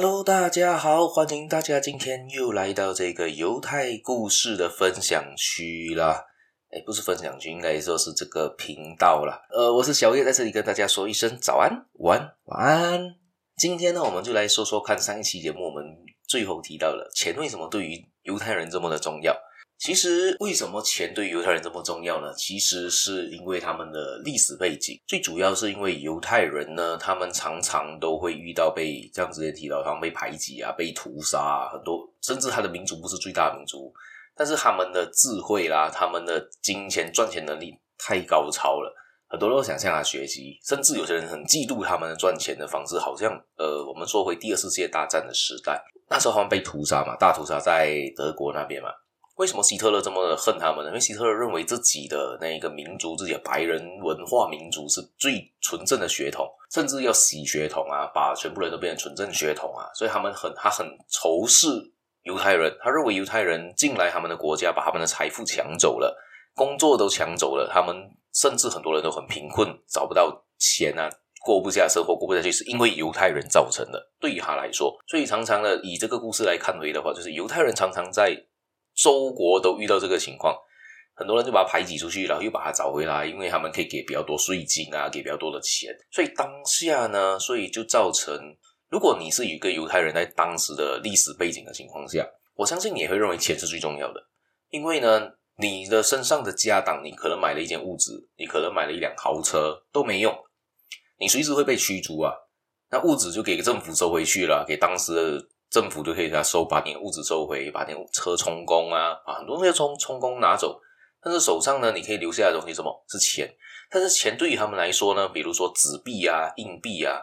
Hello，大家好，欢迎大家今天又来到这个犹太故事的分享区啦。哎，不是分享区，应该说是这个频道啦。呃，我是小叶，在这里跟大家说一声早安、晚安、晚安。今天呢，我们就来说说看上一期节目我们最后提到了钱为什么对于犹太人这么的重要。其实，为什么钱对犹太人这么重要呢？其实是因为他们的历史背景，最主要是因为犹太人呢，他们常常都会遇到被这样之前提到，他们被排挤啊，被屠杀啊，很多，甚至他的民族不是最大民族，但是他们的智慧啦，他们的金钱赚钱能力太高超了，很多人都想向他学习，甚至有些人很嫉妒他们的赚钱的方式，好像呃，我们说回第二次世界大战的时代，那时候他们被屠杀嘛，大屠杀在德国那边嘛。为什么希特勒这么恨他们呢？因为希特勒认为自己的那一个民族，自己的白人文化民族是最纯正的血统，甚至要洗血统啊，把全部人都变成纯正血统啊，所以他们很他很仇视犹太人，他认为犹太人进来他们的国家，把他们的财富抢走了，工作都抢走了，他们甚至很多人都很贫困，找不到钱啊，过不下生活，过不下去，是因为犹太人造成的。对于他来说，所以常常的以这个故事来看回的话，就是犹太人常常在。周国都遇到这个情况，很多人就把他排挤出去，然后又把他找回来，因为他们可以给比较多税金啊，给比较多的钱。所以当下呢，所以就造成，如果你是一个犹太人，在当时的历史背景的情况下，我相信你也会认为钱是最重要的，因为呢，你的身上的家当，你可能买了一间屋子，你可能买了一辆豪车都没用，你随时会被驱逐啊，那物质就给政府收回去了，给当时的。政府就可以给他收，把你的物资收回，把你的车充公啊，把很多那些充充公拿走。但是手上呢，你可以留下的东西什么？是钱。但是钱对于他们来说呢，比如说纸币啊、硬币啊，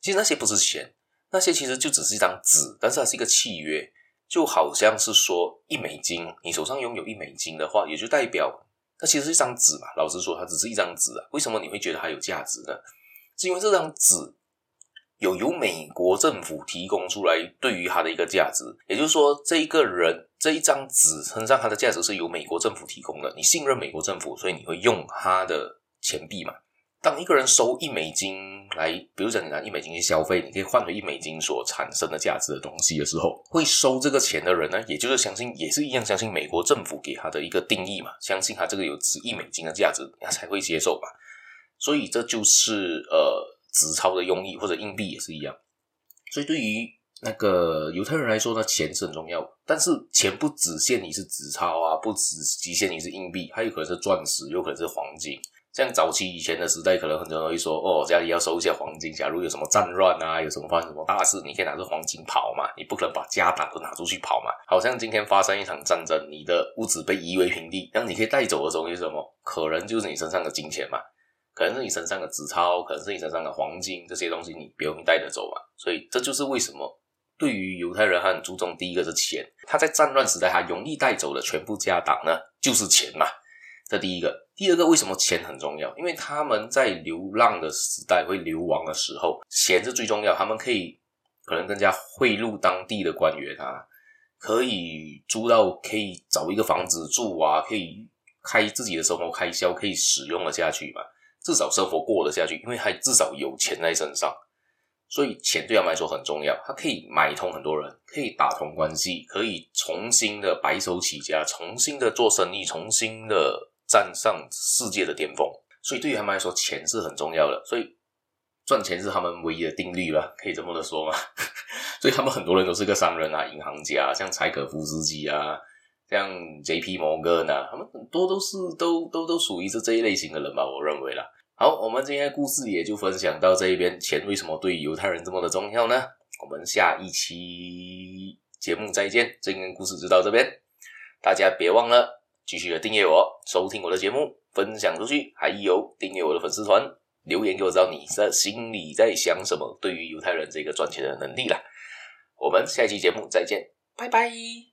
其实那些不是钱，那些其实就只是一张纸，但是它是一个契约，就好像是说一美金，你手上拥有一美金的话，也就代表它其实是一张纸嘛。老实说，它只是一张纸啊。为什么你会觉得它有价值呢？是因为这张纸。有由美国政府提供出来对于他的一个价值，也就是说，这一个人这一张纸身上它的价值是由美国政府提供的。你信任美国政府，所以你会用它的钱币嘛？当一个人收一美金来，比如讲你拿一美金去消费，你可以换回一美金所产生的价值的东西的时候，会收这个钱的人呢，也就是相信，也是一样相信美国政府给他的一个定义嘛，相信他这个有值一美金的价值，他才会接受嘛。所以这就是呃。纸钞的用意或者硬币也是一样，所以对于那个犹太人来说呢，钱是很重要。但是钱不只限于是纸钞啊，不只局限于是硬币，还有可能是钻石，有可能是黄金。像早期以前的时代，可能很多人会说：“哦，家里要收一些黄金，假如有什么战乱啊，有什么发生什么大事，你可以拿着黄金跑嘛，你不可能把家当都拿出去跑嘛。”好像今天发生一场战争，你的屋子被夷为平地，那你可以带走的东西是什么？可能就是你身上的金钱嘛。可能是你身上的纸钞，可能是你身上的黄金，这些东西你不用带着走嘛。所以这就是为什么对于犹太人，他很注重第一个是钱。他在战乱时代，他容易带走的全部家当呢，就是钱嘛。这第一个，第二个，为什么钱很重要？因为他们在流浪的时代会流亡的时候，钱是最重要。他们可以可能更加贿赂当地的官员啊，可以租到，可以找一个房子住啊，可以开自己的生活开销，可以使用了下去嘛。至少生活过得下去，因为他至少有钱在身上，所以钱对他们来说很重要。他可以买通很多人，可以打通关系，可以重新的白手起家，重新的做生意，重新的站上世界的巅峰。所以对于他们来说，钱是很重要的。所以赚钱是他们唯一的定律了，可以这么的说吗？所以他们很多人都是个商人啊，银行家，像柴可夫斯基啊。像 J.P. 摩根，他们很多都是都都都属于是这一类型的人吧，我认为啦。好，我们今天的故事也就分享到这一边。钱为什么对犹太人这么的重要呢？我们下一期节目再见。今天故事就到这边，大家别忘了继续的订阅我，收听我的节目，分享出去，还有订阅我的粉丝团，留言给我知道你在心里在想什么，对于犹太人这个赚钱的能力啦。我们下一期节目再见，拜拜。